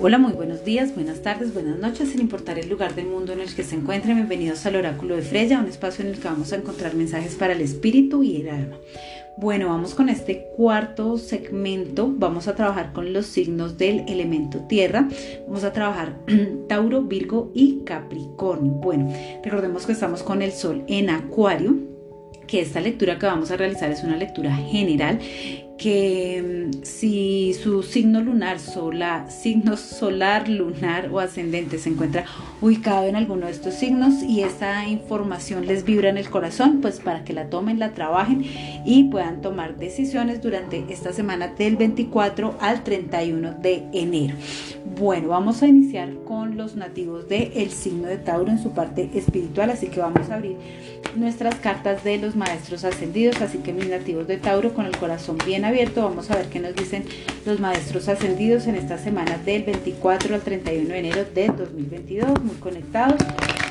Hola, muy buenos días, buenas tardes, buenas noches, sin importar el lugar del mundo en el que se encuentren. Bienvenidos al Oráculo de Freya, un espacio en el que vamos a encontrar mensajes para el espíritu y el alma. Bueno, vamos con este cuarto segmento. Vamos a trabajar con los signos del elemento tierra. Vamos a trabajar Tauro, Virgo y Capricornio. Bueno, recordemos que estamos con el Sol en Acuario que esta lectura que vamos a realizar es una lectura general que mm, si su signo lunar, solar, signo solar, lunar o ascendente se encuentra ubicado en alguno de estos signos y esta información les vibra en el corazón, pues para que la tomen, la trabajen y puedan tomar decisiones durante esta semana del 24 al 31 de enero. Bueno, vamos a iniciar con los nativos del signo de Tauro en su parte espiritual, así que vamos a abrir nuestras cartas de los maestros ascendidos, así que mis nativos de Tauro con el corazón bien abierto. Vamos a ver qué nos dicen los maestros ascendidos en esta semana del 24 al 31 de enero de 2022. Muy conectados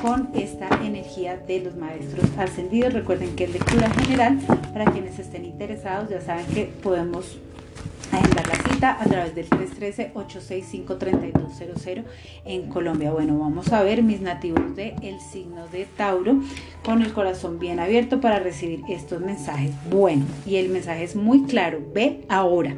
con esta energía de los maestros ascendidos. Recuerden que es lectura general. Para quienes estén interesados, ya saben que podemos agendar la cita a través del 313-865-3200 en Colombia. Bueno, vamos a ver mis nativos del el signo de Tauro con el corazón bien abierto para recibir estos mensajes. Bueno, y el mensaje es muy claro, ve ahora.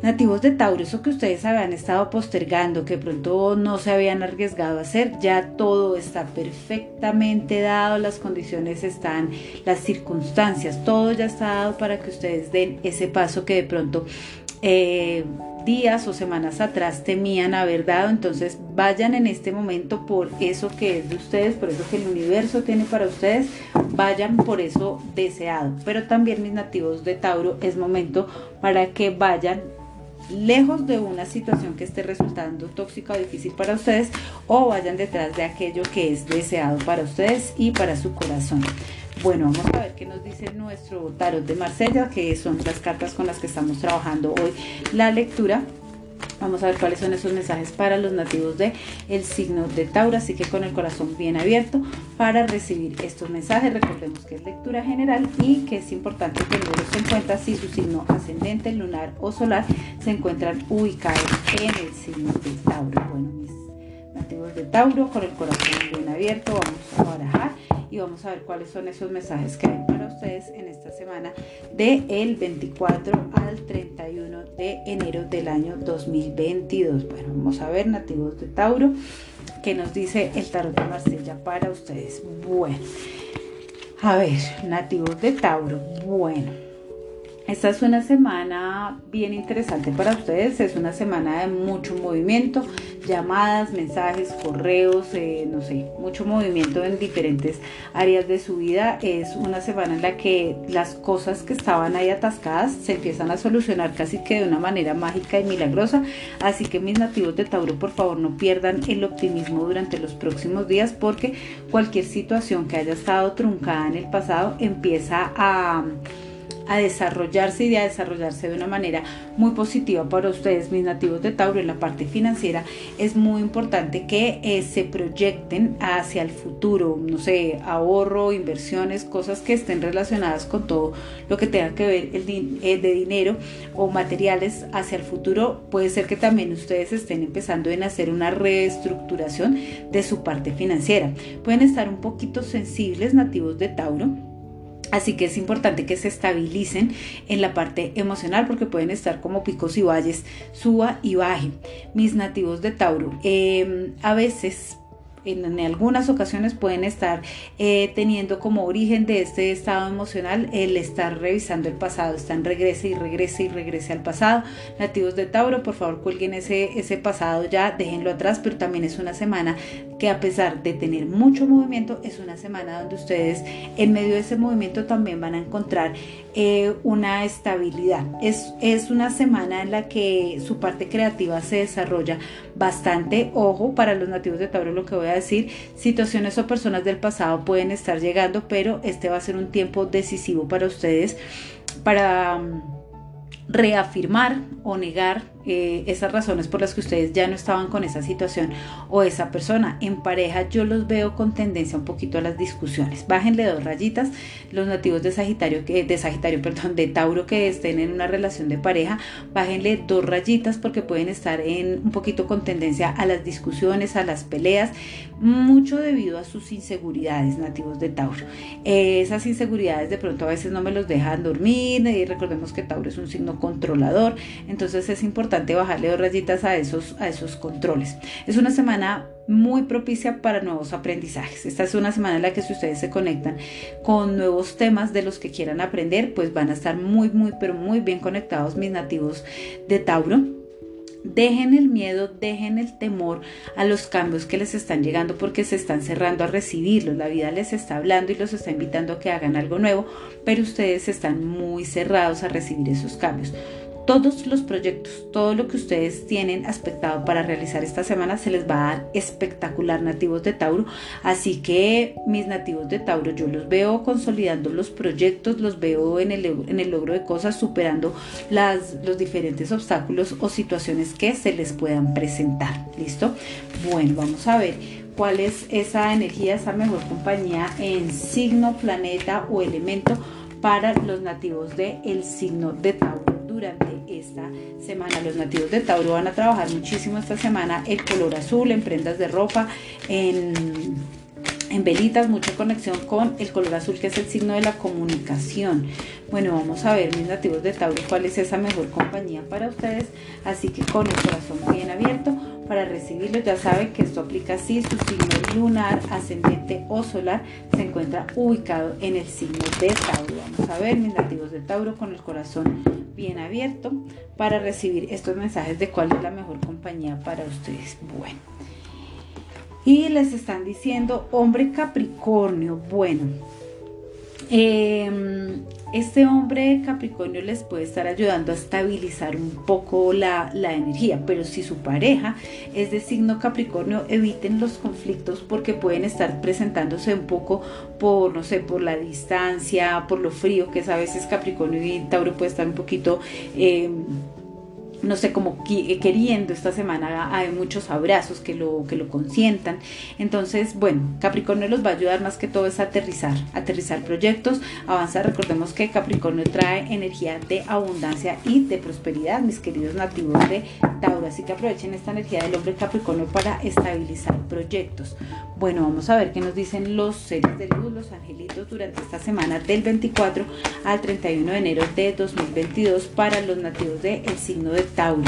Nativos de Tauro, eso que ustedes habían estado postergando, que pronto no se habían arriesgado a hacer, ya todo está perfectamente dado, las condiciones están, las circunstancias, todo ya está dado para que ustedes den ese paso que de pronto eh, días o semanas atrás temían haber dado, entonces vayan en este momento por eso que es de ustedes, por eso que el universo tiene para ustedes, vayan por eso deseado. Pero también mis nativos de Tauro es momento para que vayan lejos de una situación que esté resultando tóxica o difícil para ustedes o vayan detrás de aquello que es deseado para ustedes y para su corazón. Bueno, vamos a ver qué nos dice nuestro tarot de Marsella, que son las cartas con las que estamos trabajando hoy la lectura. Vamos a ver cuáles son esos mensajes para los nativos de el signo de Tauro, así que con el corazón bien abierto para recibir estos mensajes. Recordemos que es lectura general y que es importante tenerlos en cuenta si su signo ascendente, lunar o solar se encuentran ubicados en el signo de Tauro. Bueno, mis nativos de Tauro, con el corazón bien abierto, vamos a barajar y vamos a ver cuáles son esos mensajes que hay para ustedes en esta semana de el 24 al 31 de enero del año 2022. Bueno, vamos a ver nativos de Tauro que nos dice el tarot de Marsella para ustedes. Bueno, a ver, nativos de Tauro. Bueno. Esta es una semana bien interesante para ustedes, es una semana de mucho movimiento, llamadas, mensajes, correos, eh, no sé, mucho movimiento en diferentes áreas de su vida. Es una semana en la que las cosas que estaban ahí atascadas se empiezan a solucionar casi que de una manera mágica y milagrosa. Así que mis nativos de Tauro, por favor, no pierdan el optimismo durante los próximos días porque cualquier situación que haya estado truncada en el pasado empieza a a desarrollarse y a desarrollarse de una manera muy positiva para ustedes, mis nativos de Tauro, en la parte financiera, es muy importante que eh, se proyecten hacia el futuro, no sé, ahorro, inversiones, cosas que estén relacionadas con todo lo que tenga que ver el eh, de dinero o materiales hacia el futuro. Puede ser que también ustedes estén empezando en hacer una reestructuración de su parte financiera. Pueden estar un poquito sensibles nativos de Tauro Así que es importante que se estabilicen en la parte emocional porque pueden estar como picos y valles, suba y baje. Mis nativos de Tauro, em, a veces en, algunas ocasiones pueden estar eh, teniendo como origen de este estado emocional el estar revisando el pasado, están regrese y regrese y regrese al pasado. Nativos de Tauro, por favor cuelguen ese, ese pasado ya, déjenlo atrás, pero también es una semana que a pesar de tener mucho movimiento, es una semana donde ustedes en medio de ese movimiento también van a encontrar eh, una estabilidad. Es, es una semana en la que su parte creativa se desarrolla bastante. Ojo, para los nativos de Tauro lo que voy a decir, situaciones o personas del pasado pueden estar llegando, pero este va a ser un tiempo decisivo para ustedes para reafirmar o negar eh, esas razones por las que ustedes ya no estaban con esa situación o esa persona. En pareja yo los veo con tendencia un poquito a las discusiones. Bájenle dos rayitas. Los nativos de Sagitario, que, de Sagitario, perdón, de Tauro que estén en una relación de pareja, bájenle dos rayitas porque pueden estar en un poquito con tendencia a las discusiones, a las peleas, mucho debido a sus inseguridades nativos de Tauro. Eh, esas inseguridades de pronto a veces no me los dejan dormir y recordemos que Tauro es un signo controlador, entonces es importante bajarle dos rayitas a esos, a esos controles. Es una semana muy propicia para nuevos aprendizajes. Esta es una semana en la que si ustedes se conectan con nuevos temas de los que quieran aprender, pues van a estar muy, muy, pero muy bien conectados mis nativos de Tauro. Dejen el miedo, dejen el temor a los cambios que les están llegando porque se están cerrando a recibirlos. La vida les está hablando y los está invitando a que hagan algo nuevo, pero ustedes están muy cerrados a recibir esos cambios todos los proyectos, todo lo que ustedes tienen aspectado para realizar esta semana se les va a dar espectacular nativos de Tauro. Así que mis nativos de Tauro, yo los veo consolidando los proyectos, los veo en el, en el logro de cosas, superando las, los diferentes obstáculos o situaciones que se les puedan presentar. ¿Listo? Bueno, vamos a ver cuál es esa energía, esa mejor compañía en signo, planeta o elemento para los nativos del el signo de Tauro durante esta semana. Los nativos de Tauro van a trabajar muchísimo esta semana el color azul en prendas de ropa, en, velitas, mucha conexión con el color azul que es el signo de la comunicación. Bueno, vamos a ver mis nativos de Tauro cuál es esa mejor compañía para ustedes. Así que con el corazón bien abierto para recibirlo. Ya saben que esto aplica si su signo lunar, ascendente o solar se encuentra ubicado en el signo de Tauro. Vamos a ver mis nativos de Tauro con el corazón bien abierto para recibir estos mensajes de cuál es la mejor compañía para ustedes. Bueno. Y les están diciendo, hombre Capricornio, bueno, eh, este hombre Capricornio les puede estar ayudando a estabilizar un poco la, energía, pero si su pareja es de signo Capricornio, eviten los conflictos porque pueden estar presentándose un poco por, no sé, por la distancia, por lo frío que es a veces Capricornio y Tauro puede estar un poquito... Eh, no sé, como eh, queriendo esta semana hay muchos abrazos que lo, que lo consientan. Entonces, bueno, Capricornio los va a ayudar más que todo es aterrizar, aterrizar proyectos, avanzar. Recordemos que Capricornio trae energía de abundancia y de prosperidad, mis queridos nativos de Tauro. Así que aprovechen esta energía del hombre Capricornio para estabilizar proyectos. Bueno, vamos a ver qué nos dicen los seres de luz, los angelitos durante esta semana del 24 al 31 de enero de 2022 para los nativos del signo de Tauro.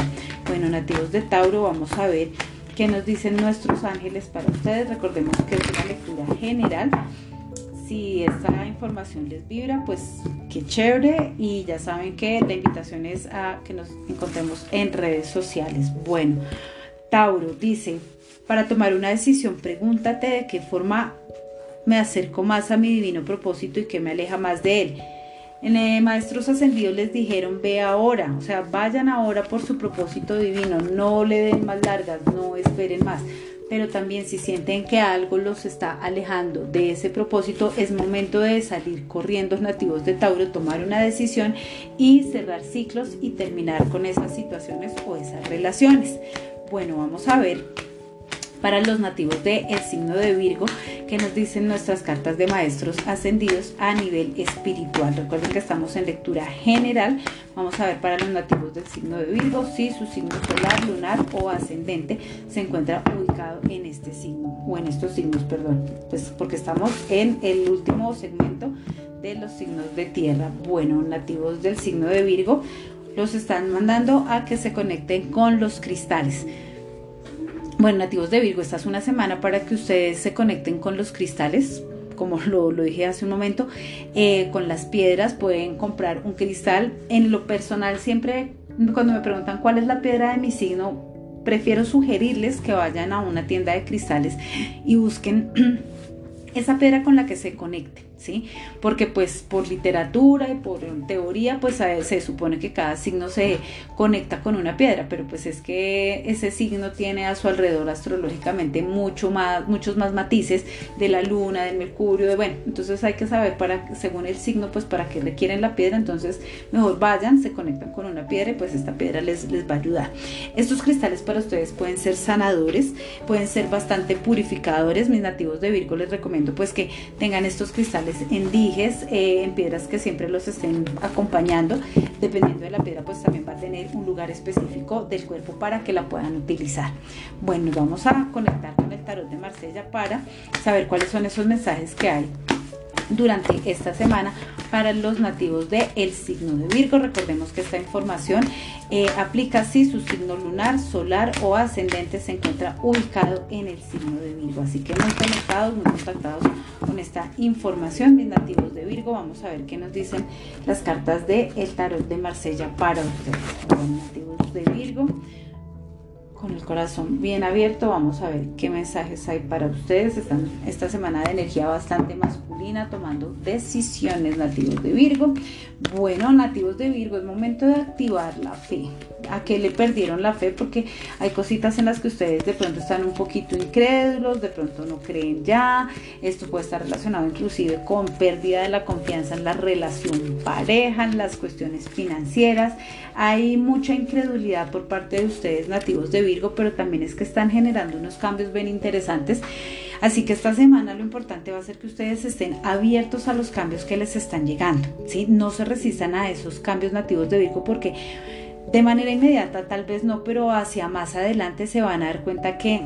Bueno, nativos de Tauro, vamos a ver qué nos dicen nuestros ángeles para ustedes. Recordemos que es una lectura general. Si esta información les vibra, pues qué chévere. Y ya saben que la invitación es a que nos encontremos en redes sociales. Bueno, Tauro dice, para tomar una decisión, pregúntate de qué forma me acerco más a mi divino propósito y qué me aleja más de él. En eh, maestros ascendidos les dijeron, ve ahora, o sea, vayan ahora por su propósito divino, no le den más largas, no esperen más. Pero también si sienten que algo los está alejando de ese propósito, es momento de salir corriendo nativos de Tauro, tomar una decisión y cerrar ciclos y terminar con esas situaciones o esas relaciones. Bueno, vamos a ver para los nativos del el signo de Virgo que nos dicen nuestras cartas de maestros ascendidos a nivel espiritual. Recuerden que estamos en lectura general. Vamos a ver para los nativos del signo de Virgo si su signo solar, lunar o ascendente se encuentra ubicado en este signo o en estos signos, perdón. Pues porque estamos en el último segmento de los signos de tierra. Bueno, nativos del signo de Virgo los están mandando a que se conecten con los cristales. Bueno, nativos de Virgo, esta es una semana para que ustedes se conecten con los cristales, como lo, dije hace un momento, eh, con las piedras pueden comprar un cristal. En lo personal, siempre cuando me preguntan cuál es la piedra de mi signo, prefiero sugerirles que vayan a una tienda de cristales y busquen esa piedra con la que se conecten Porque pues por literatura y por teoría pues se supone que cada signo se conecta con una piedra, pero pues es que ese signo tiene a su alrededor astrológicamente mucho más, muchos más matices de la luna, del mercurio, de bueno, entonces hay que saber para, según el signo, pues para qué requieren la piedra, entonces mejor vayan, se conectan con una piedra y pues esta piedra les, les va a ayudar. Estos cristales para ustedes pueden ser sanadores, pueden ser bastante purificadores, mis nativos de Virgo les recomiendo pues que tengan estos cristales en dijes, eh, en piedras que siempre los estén acompañando. Dependiendo de la piedra, pues también va a tener un lugar específico del cuerpo para que la puedan utilizar. Bueno, nos vamos a conectar con el tarot de Marsella para saber cuáles son esos mensajes que hay durante esta semana para los nativos el signo de Virgo. Recordemos que esta información eh, aplica si su signo lunar, solar o ascendente se encuentra ubicado en el signo de Virgo. Así que muy conectados, muy contactados con esta información, mis nativos de Virgo. Vamos a ver qué nos dicen las cartas de el tarot de Marsella para ustedes, nativos de Virgo con el corazón bien abierto. Vamos a ver qué mensajes hay para ustedes. Están esta semana de energía bastante masculina, tomando decisiones nativos de Virgo. Bueno, nativos de Virgo, es momento de activar la fe a qué le perdieron la fe, porque hay cositas en las que ustedes de pronto están un poquito incrédulos, de pronto no creen ya. Esto puede estar relacionado inclusive con pérdida de la confianza en la relación pareja, en las cuestiones financieras. Hay mucha incredulidad por parte de ustedes nativos de Virgo, pero también es que están generando unos cambios bien interesantes. Así que esta semana lo importante va a ser que ustedes estén abiertos a los cambios que les están llegando, ¿sí? No se resistan a esos cambios nativos de Virgo porque de manera inmediata tal vez no, pero hacia más adelante se van a dar cuenta que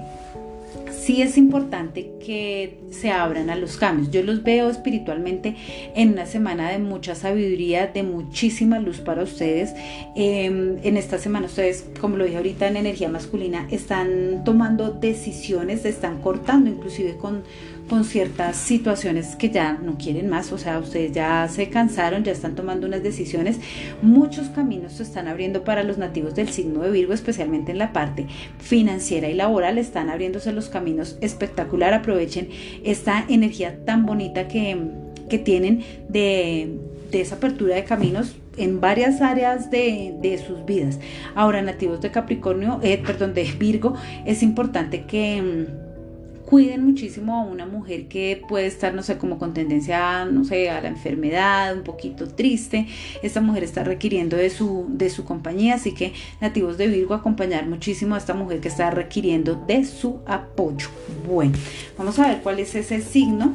sí es importante que se abran a los cambios. Yo los veo espiritualmente en una semana de mucha sabiduría, de muchísima luz para ustedes. Em, en esta semana ustedes, como lo dije ahorita en energía masculina, están tomando decisiones, están cortando inclusive con con ciertas situaciones que ya no quieren más, o sea, ustedes ya se cansaron, ya están tomando unas decisiones, muchos caminos se están abriendo para los nativos del signo de Virgo, especialmente en la parte financiera y laboral, están abriéndose los caminos espectacular, aprovechen esta energía tan bonita que, que tienen de, de esa apertura de caminos en varias áreas de, de, sus vidas. Ahora, nativos de Capricornio, eh, perdón, de Virgo, es importante que cuiden muchísimo a una mujer que puede estar, no sé, como con tendencia, no sé, a la enfermedad, un poquito triste. Esta mujer está requiriendo de su, de su compañía, así que nativos de Virgo, acompañar muchísimo a esta mujer que está requiriendo de su apoyo. Bueno, vamos a ver cuál es ese signo,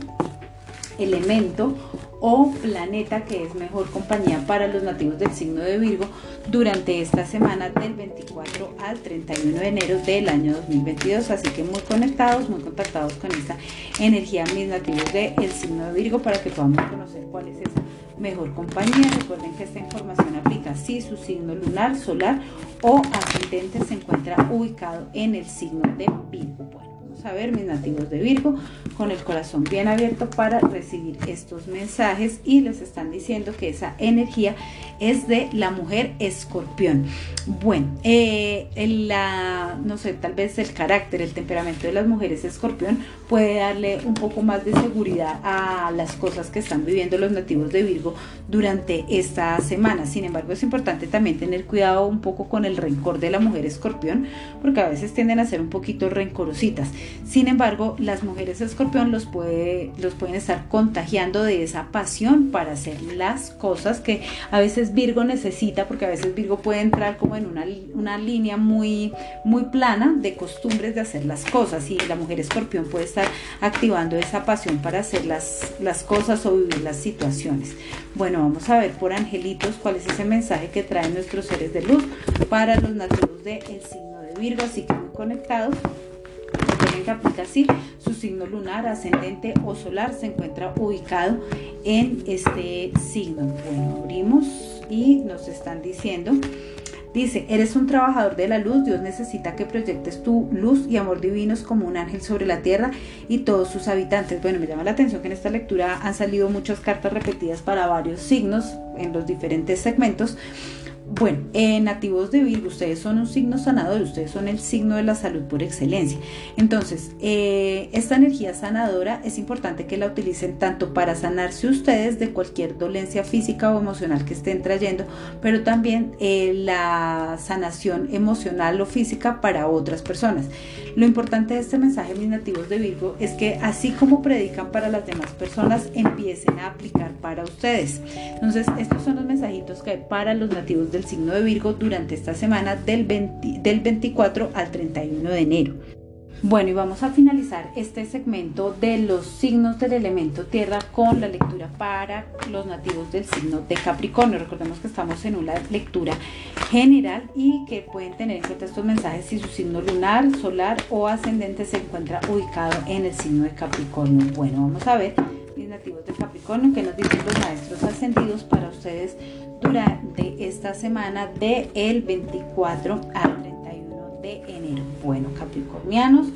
elemento o planeta que es mejor compañía para los nativos del signo de Virgo durante esta semana del 24 al 31 de enero del año 2022. Así que muy conectados, muy contactados con esta energía, mis nativos del signo de Virgo, para que podamos conocer cuál es esa mejor compañía. Recuerden que esta información aplica si su signo lunar, solar o ascendente se encuentra ubicado en el signo de Virgo a ver, mis nativos de Virgo, con el corazón bien abierto para recibir estos mensajes y les están diciendo que esa energía es de la mujer escorpión. Bueno, eh, la, no sé, tal vez el carácter, el temperamento de las mujeres escorpión puede darle un poco más de seguridad a las cosas que están viviendo los nativos de Virgo durante esta semana. Sin embargo, es importante también tener cuidado un poco con el rencor de la mujer escorpión, porque a veces tienden a ser un poquito rencorositas. Sin embargo, las mujeres escorpión los, puede, los pueden estar contagiando de esa pasión para hacer las cosas que a veces Virgo necesita, porque a veces Virgo puede entrar como en una, una línea muy, muy plana de costumbres de hacer las cosas y la mujer escorpión puede estar activando esa pasión para hacer las, las cosas o vivir las situaciones. Bueno, vamos a ver por angelitos cuál es ese mensaje que traen nuestros seres de luz para los nativos del signo de Virgo, así que muy conectados que aplica así, su signo lunar, ascendente o solar se encuentra ubicado en este signo. Bueno, abrimos y nos están diciendo Dice, eres un trabajador de la luz, Dios necesita que proyectes tu luz y amor divinos como un ángel sobre la tierra y todos sus habitantes. Bueno, me llama la atención que en esta lectura han salido muchas cartas repetidas para varios signos en los diferentes segmentos Bueno, nativos de Virgo, ustedes son un signo sanador, ustedes son el signo de la salud por excelencia. Entonces, eh, esta energía sanadora es importante que la utilicen tanto para sanarse ustedes de cualquier dolencia física o emocional que estén trayendo, pero también eh, la sanación emocional o física para otras personas. Lo importante de este mensaje, mis nativos de Virgo, es que así como predican para las demás personas, empiecen a aplicar para ustedes. Entonces, estos son los mensajitos que hay para los nativos del signo de Virgo durante esta semana del, del 24 al 31 de enero. Bueno, y vamos a finalizar este segmento de los signos del elemento tierra con la lectura para los nativos del signo de Capricornio. Recordemos que estamos en una lectura general y que pueden tener en cuenta estos mensajes si su signo lunar, solar o ascendente se encuentra ubicado en el signo de Capricornio. Bueno, vamos a ver mis nativos de Capricornio que nos dicen los maestros ascendidos para ustedes durante esta semana del el 24 al 31 de enero. Bueno, capricornianos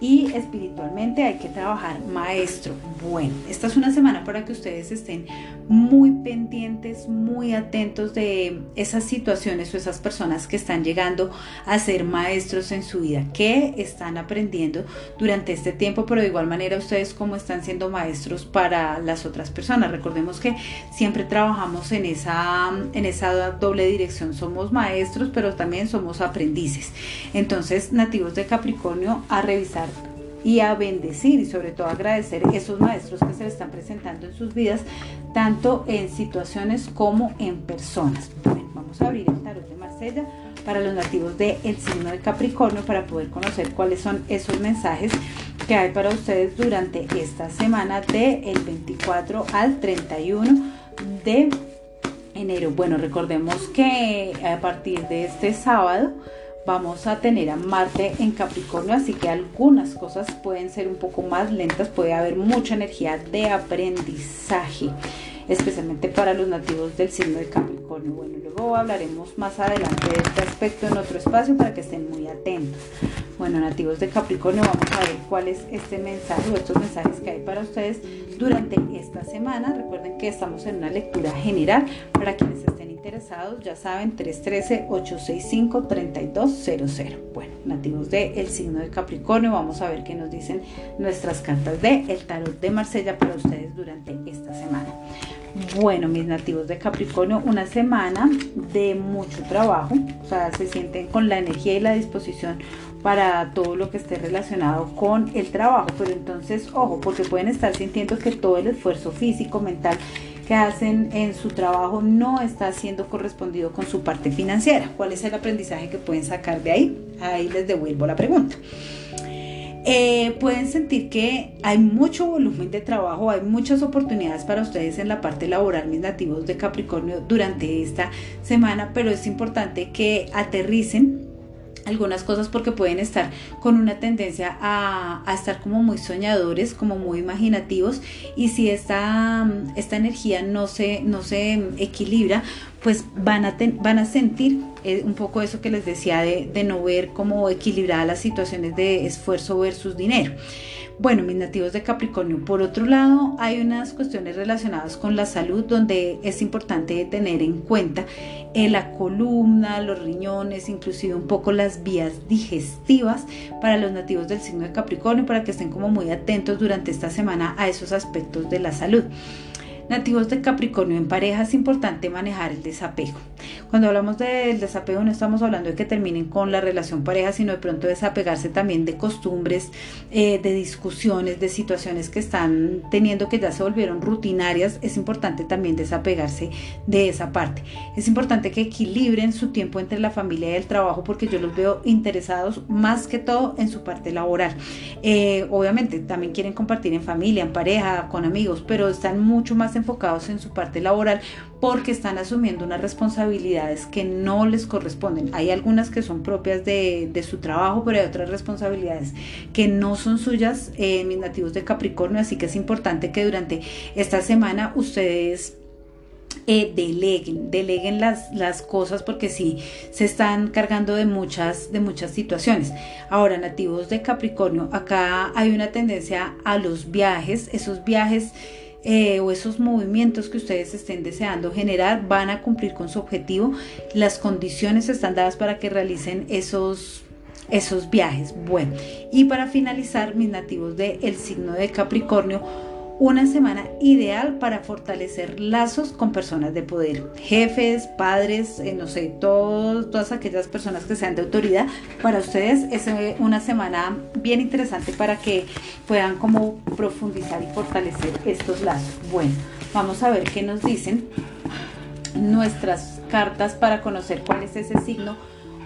y espiritualmente hay que trabajar maestro. Bueno, esta es una semana para que ustedes estén muy pendientes, muy atentos de esas situaciones o esas personas que están llegando a ser maestros en su vida, que están aprendiendo durante este tiempo, pero de igual manera ustedes como están siendo maestros para las otras personas. Recordemos que siempre trabajamos en esa, en esa doble dirección, somos maestros, pero también somos aprendices. Entonces, nativos de Capricornio, a revisar y a bendecir y sobre todo agradecer esos maestros que se le están presentando en sus vidas, tanto en situaciones como en personas. Vamos a abrir el tarot de Marsella para los nativos del signo de Capricornio para poder conocer cuáles son esos mensajes que hay para ustedes durante esta semana del el 24 al 31 de enero. Bueno, recordemos que a partir de este sábado vamos a tener a Marte en Capricornio, así que algunas cosas pueden ser un poco más lentas, puede haber mucha energía de aprendizaje, especialmente para los nativos del signo de Capricornio. Bueno, luego hablaremos más adelante de este aspecto en otro espacio para que estén muy atentos. Bueno, nativos de Capricornio, vamos a ver cuál es este mensaje o estos mensajes que hay para ustedes durante esta semana. Recuerden que estamos en una lectura general para quienes estén interesados, ya saben, 313-865-3200. Bueno, nativos del el signo de Capricornio, vamos a ver qué nos dicen nuestras cartas de el tarot de Marsella para ustedes durante esta semana. Bueno, mis nativos de Capricornio, una semana de mucho trabajo, o sea, se sienten con la energía y la disposición para todo lo que esté relacionado con el trabajo, pero entonces, ojo, porque pueden estar sintiendo que todo el esfuerzo físico, mental que hacen en su trabajo no está siendo correspondido con su parte financiera. ¿Cuál es el aprendizaje que pueden sacar de ahí? Ahí les devuelvo la pregunta. Eh, pueden sentir que hay mucho volumen de trabajo, hay muchas oportunidades para ustedes en la parte laboral, mis nativos de Capricornio, durante esta semana, pero es importante que aterricen algunas cosas porque pueden estar con una tendencia a, estar como muy soñadores, como muy imaginativos y si esta, esta energía no se, no se equilibra, pues van a, van a sentir eh, un poco eso que les decía de, de no ver cómo equilibradas las situaciones de esfuerzo versus dinero. Bueno, mis nativos de Capricornio, por otro lado, hay unas cuestiones relacionadas con la salud donde es importante tener en cuenta eh, la columna, los riñones, inclusive un poco las vías digestivas para los nativos del signo de Capricornio, para que estén como muy atentos durante esta semana a esos aspectos de la salud. Nativos de Capricornio en pareja es importante manejar el desapego. Cuando hablamos del desapego no estamos hablando de que terminen con la relación pareja, sino de pronto desapegarse también de costumbres, eh, de discusiones, de situaciones que están teniendo que ya se volvieron rutinarias. Es importante también desapegarse de esa parte. Es importante que equilibren su tiempo entre la familia y el trabajo porque yo los veo interesados más que todo en su parte laboral. Eh, obviamente también quieren compartir en familia, en pareja, con amigos, pero están mucho más enfocados en su parte laboral porque están asumiendo unas responsabilidades que no les corresponden. Hay algunas que son propias de, su trabajo, pero hay otras responsabilidades que no son suyas, eh, mis nativos de Capricornio, así que es importante que durante esta semana ustedes eh, deleguen, deleguen las, las, cosas porque sí se están cargando de muchas, de muchas situaciones. Ahora, nativos de Capricornio, acá hay una tendencia a los viajes, esos viajes eh, o esos movimientos que ustedes estén deseando generar van a cumplir con su objetivo. Las condiciones están dadas para que realicen esos esos viajes. Bueno, y para finalizar, mis nativos del signo de Capricornio, una semana ideal para fortalecer lazos con personas de poder, jefes, padres, eh, no sé, todas aquellas personas que sean de autoridad. Para ustedes es eh, una semana bien interesante para que puedan como profundizar y fortalecer estos lazos. Bueno, vamos a ver qué nos dicen nuestras cartas para conocer cuál es ese signo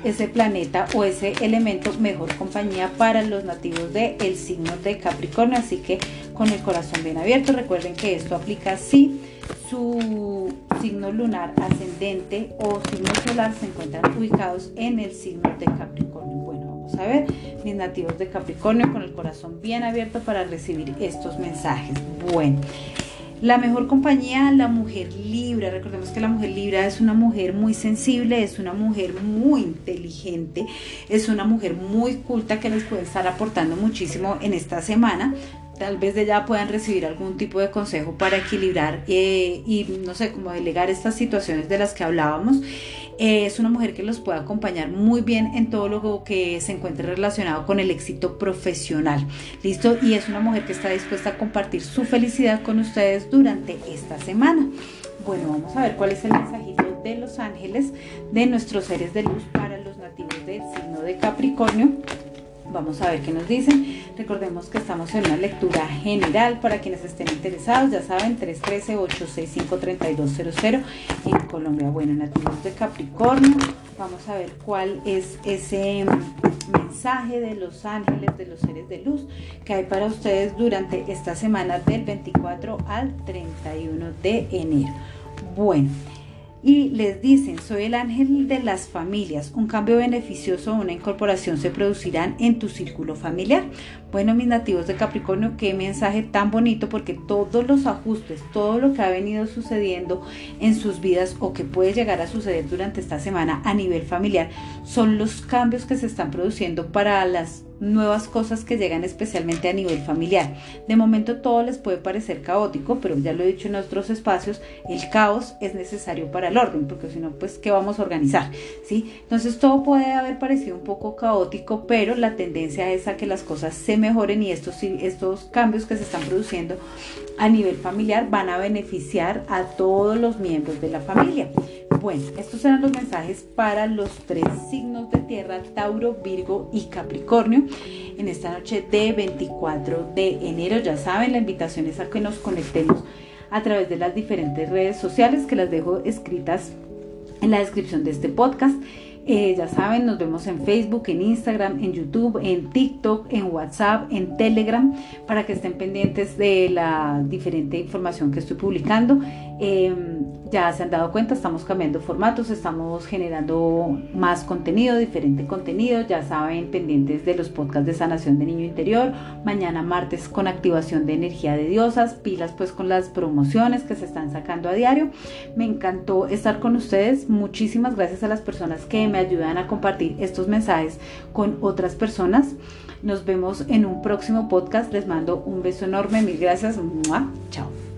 ese planeta o ese elemento mejor compañía para los nativos del el signo de Capricornio. Así que con el corazón bien abierto, recuerden que esto aplica si su signo lunar ascendente o signo solar se encuentran ubicados en el signo de Capricornio. Bueno, vamos a ver, mis nativos de Capricornio con el corazón bien abierto para recibir estos mensajes. Bueno. La mejor compañía, la mujer libre. Recordemos que la mujer libre es una mujer muy sensible, es una mujer muy inteligente, es una mujer muy culta que les puede estar aportando muchísimo en esta semana tal vez de ella puedan recibir algún tipo de consejo para equilibrar eh, y no sé, cómo delegar estas situaciones de las que hablábamos. Eh, es una mujer que los puede acompañar muy bien en todo lo que se encuentre relacionado con el éxito profesional. ¿Listo? Y es una mujer que está dispuesta a compartir su felicidad con ustedes durante esta semana. Bueno, vamos a ver cuál es el mensajito de los ángeles de nuestros seres de luz para los nativos del signo de Capricornio. Vamos a ver qué nos dicen. Recordemos que estamos en una lectura general para quienes estén interesados. Ya saben, 313-865-3200 en Colombia. Bueno, nativos de Capricornio. Vamos a ver cuál es ese mensaje de los ángeles, de los seres de luz que hay para ustedes durante esta semana del 24 al 31 de enero. Bueno y les dicen, soy el ángel de las familias, un cambio beneficioso una incorporación se producirán en tu círculo familiar. Bueno, mis nativos de Capricornio, qué mensaje tan bonito porque todos los ajustes, todo lo que ha venido sucediendo en sus vidas o que puede llegar a suceder durante esta semana a nivel familiar son los cambios que se están produciendo para las nuevas cosas que llegan especialmente a nivel familiar. De momento todo les puede parecer caótico, pero ya lo he dicho en otros espacios, el caos es necesario para el orden, porque si no, pues, ¿qué vamos a organizar? ¿Sí? Entonces todo puede haber parecido un poco caótico, pero la tendencia es a que las cosas se mejoren y estos, estos cambios que se están produciendo a nivel familiar van a beneficiar a todos los miembros de la familia. Bueno, estos eran los mensajes para los tres signos de tierra, Tauro, Virgo y Capricornio. En esta noche de 24 de enero, ya saben, la invitación es a que nos conectemos a través de las diferentes redes sociales que las dejo escritas en la descripción de este podcast. Eh, ya saben, nos vemos en Facebook, en Instagram, en YouTube, en TikTok, en WhatsApp, en Telegram, para que estén pendientes de la diferente información que estoy publicando. Em, ya se han dado cuenta, estamos cambiando formatos, estamos generando más contenido, diferente contenido. Ya saben, pendientes de los podcasts de sanación de niño interior. Mañana martes con activación de energía de diosas, pilas pues con las promociones que se están sacando a diario. Me encantó estar con ustedes. Muchísimas gracias a las personas que me ayudan a compartir estos mensajes con otras personas. Nos vemos en un próximo podcast. Les mando un beso enorme. Mil gracias. Chao.